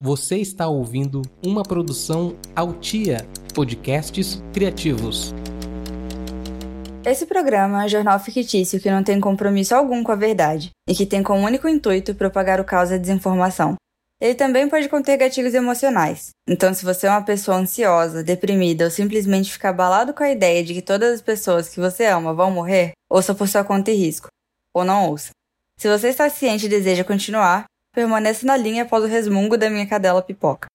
Você está ouvindo uma produção Altia Podcasts Criativos. Esse programa é um jornal fictício que não tem compromisso algum com a verdade e que tem como único intuito propagar o caos da desinformação. Ele também pode conter gatilhos emocionais. Então, se você é uma pessoa ansiosa, deprimida ou simplesmente fica abalado com a ideia de que todas as pessoas que você ama vão morrer, ouça por sua conta e risco. Ou não ouça. Se você está ciente e deseja continuar, permaneça na linha após o resmungo da minha cadela pipoca.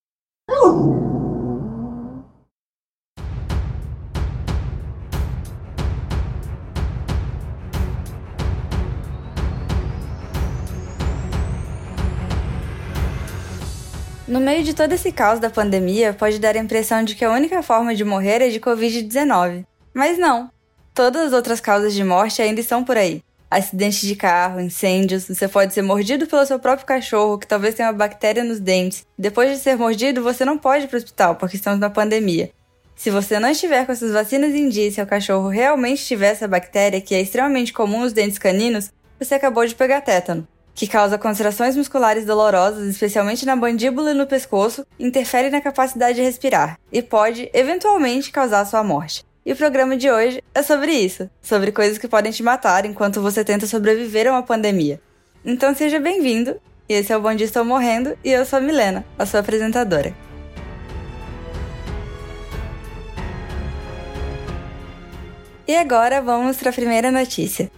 No meio de todo esse caos da pandemia, pode dar a impressão de que a única forma de morrer é de Covid-19. Mas não. Todas as outras causas de morte ainda estão por aí acidentes de carro, incêndios, você pode ser mordido pelo seu próprio cachorro, que talvez tenha uma bactéria nos dentes. Depois de ser mordido, você não pode ir para o hospital, porque estamos na pandemia. Se você não estiver com essas vacinas em dia e seu cachorro realmente tiver essa bactéria, que é extremamente comum nos dentes caninos, você acabou de pegar tétano, que causa contrações musculares dolorosas, especialmente na mandíbula e no pescoço, interfere na capacidade de respirar e pode, eventualmente, causar sua morte. E o programa de hoje é sobre isso, sobre coisas que podem te matar enquanto você tenta sobreviver a uma pandemia. Então seja bem-vindo, esse é o Bom Dia Estou Morrendo e eu sou a Milena, a sua apresentadora. E agora vamos para a primeira notícia.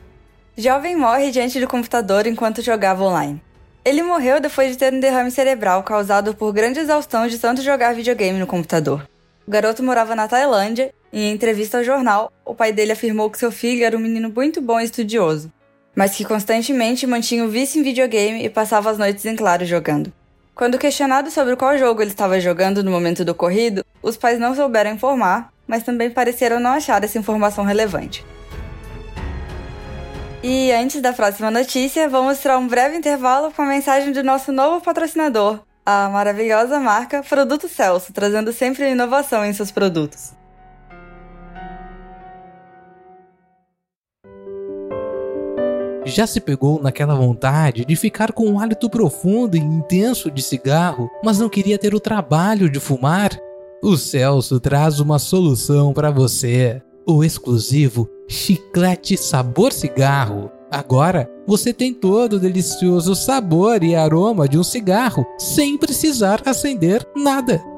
Jovem morre diante do computador enquanto jogava online. Ele morreu depois de ter um derrame cerebral causado por grande exaustão de tanto jogar videogame no computador. O garoto morava na Tailândia e, em entrevista ao jornal, o pai dele afirmou que seu filho era um menino muito bom e estudioso, mas que constantemente mantinha o vício em videogame e passava as noites em claro jogando. Quando questionado sobre qual jogo ele estava jogando no momento do ocorrido, os pais não souberam informar, mas também pareceram não achar essa informação relevante. E antes da próxima notícia, vamos mostrar um breve intervalo com a mensagem do nosso novo patrocinador, a maravilhosa marca Produto Celso, trazendo sempre inovação em seus produtos. Já se pegou naquela vontade de ficar com um hálito profundo e intenso de cigarro, mas não queria ter o trabalho de fumar? O Celso traz uma solução para você: o exclusivo chiclete sabor cigarro. Agora você tem todo o delicioso sabor e aroma de um cigarro sem precisar acender nada.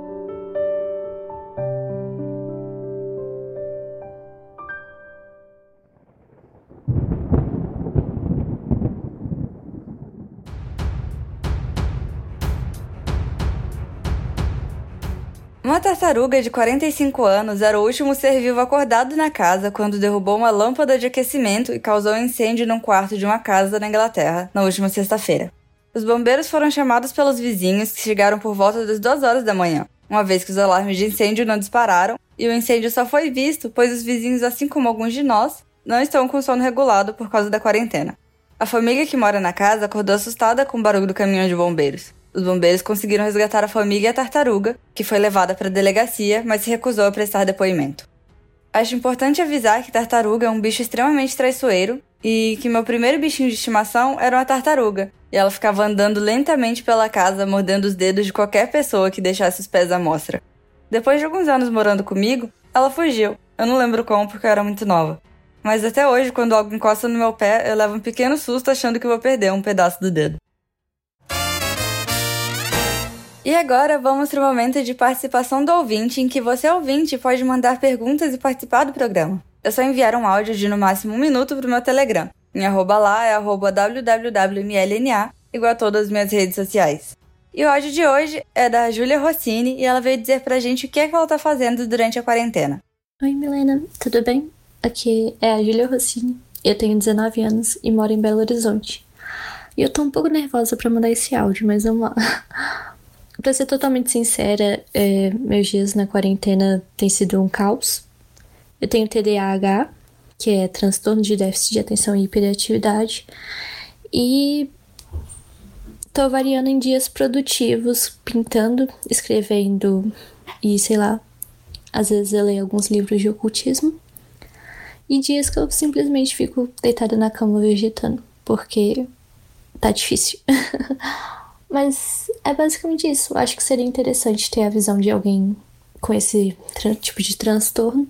Uma tartaruga de 45 anos era o último ser vivo acordado na casa quando derrubou uma lâmpada de aquecimento e causou um incêndio num quarto de uma casa na Inglaterra na última sexta-feira. Os bombeiros foram chamados pelos vizinhos que chegaram por volta das 2 horas da manhã, uma vez que os alarmes de incêndio não dispararam e o incêndio só foi visto pois os vizinhos, assim como alguns de nós, não estão com sono regulado por causa da quarentena. A família que mora na casa acordou assustada com o barulho do caminhão de bombeiros. Os bombeiros conseguiram resgatar a família e a tartaruga, que foi levada para a delegacia, mas se recusou a prestar depoimento. Acho importante avisar que tartaruga é um bicho extremamente traiçoeiro e que meu primeiro bichinho de estimação era uma tartaruga, e ela ficava andando lentamente pela casa, mordendo os dedos de qualquer pessoa que deixasse os pés à mostra. Depois de alguns anos morando comigo, ela fugiu. Eu não lembro como porque eu era muito nova. Mas até hoje, quando algo encosta no meu pé, eu levo um pequeno susto achando que vou perder um pedaço do dedo. E agora vamos para o momento de participação do ouvinte, em que você, ouvinte, pode mandar perguntas e participar do programa. É só enviar um áudio de no máximo um minuto para o meu Telegram. Minha arroba lá é arroba www.mlna, igual a todas as minhas redes sociais. E o áudio de hoje é da Júlia Rossini e ela veio dizer pra gente o que é que ela tá fazendo durante a quarentena. Oi, Milena, tudo bem? Aqui é a Júlia Rossini. Eu tenho 19 anos e moro em Belo Horizonte. E eu tô um pouco nervosa para mandar esse áudio, mas vamos lá. Pra ser totalmente sincera, é, meus dias na quarentena têm sido um caos. Eu tenho TDAH, que é transtorno de déficit de atenção e hiperatividade, e tô variando em dias produtivos, pintando, escrevendo e sei lá, às vezes eu leio alguns livros de ocultismo. E dias que eu simplesmente fico deitada na cama vegetando, porque tá difícil. Mas é basicamente isso. Acho que seria interessante ter a visão de alguém com esse tipo de transtorno,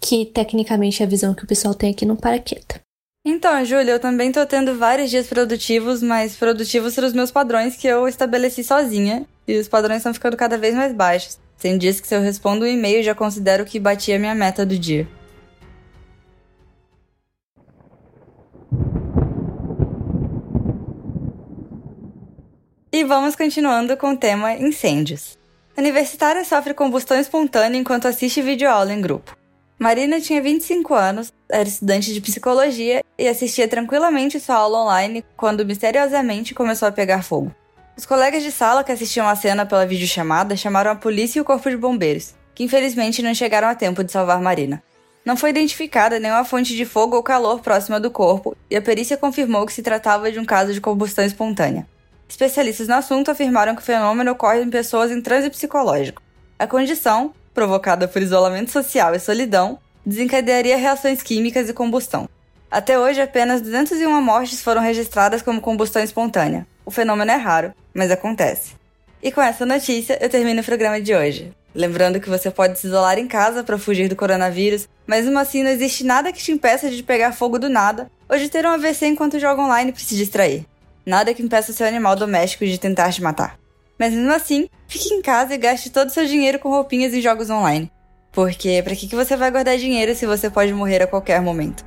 que tecnicamente é a visão que o pessoal tem aqui no Paraqueta. Então, Júlia, eu também tô tendo vários dias produtivos, mas produtivos para os meus padrões que eu estabeleci sozinha, e os padrões estão ficando cada vez mais baixos. Tem dias que se eu respondo um e-mail já considero que bati a minha meta do dia. E vamos continuando com o tema incêndios. Universitária sofre combustão espontânea enquanto assiste videoaula em grupo. Marina tinha 25 anos, era estudante de psicologia e assistia tranquilamente sua aula online quando misteriosamente começou a pegar fogo. Os colegas de sala que assistiam a cena pela videochamada chamaram a polícia e o corpo de bombeiros, que infelizmente não chegaram a tempo de salvar Marina. Não foi identificada nenhuma fonte de fogo ou calor próxima do corpo e a perícia confirmou que se tratava de um caso de combustão espontânea. Especialistas no assunto afirmaram que o fenômeno ocorre em pessoas em transe psicológico. A condição, provocada por isolamento social e solidão, desencadearia reações químicas e combustão. Até hoje, apenas 201 mortes foram registradas como combustão espontânea. O fenômeno é raro, mas acontece. E com essa notícia, eu termino o programa de hoje. Lembrando que você pode se isolar em casa para fugir do coronavírus, mas mesmo assim não existe nada que te impeça de pegar fogo do nada ou de ter um AVC enquanto joga online para se distrair. Nada que impeça seu animal doméstico de tentar te matar. Mas mesmo assim, fique em casa e gaste todo o seu dinheiro com roupinhas e jogos online. Porque para que, que você vai guardar dinheiro se você pode morrer a qualquer momento?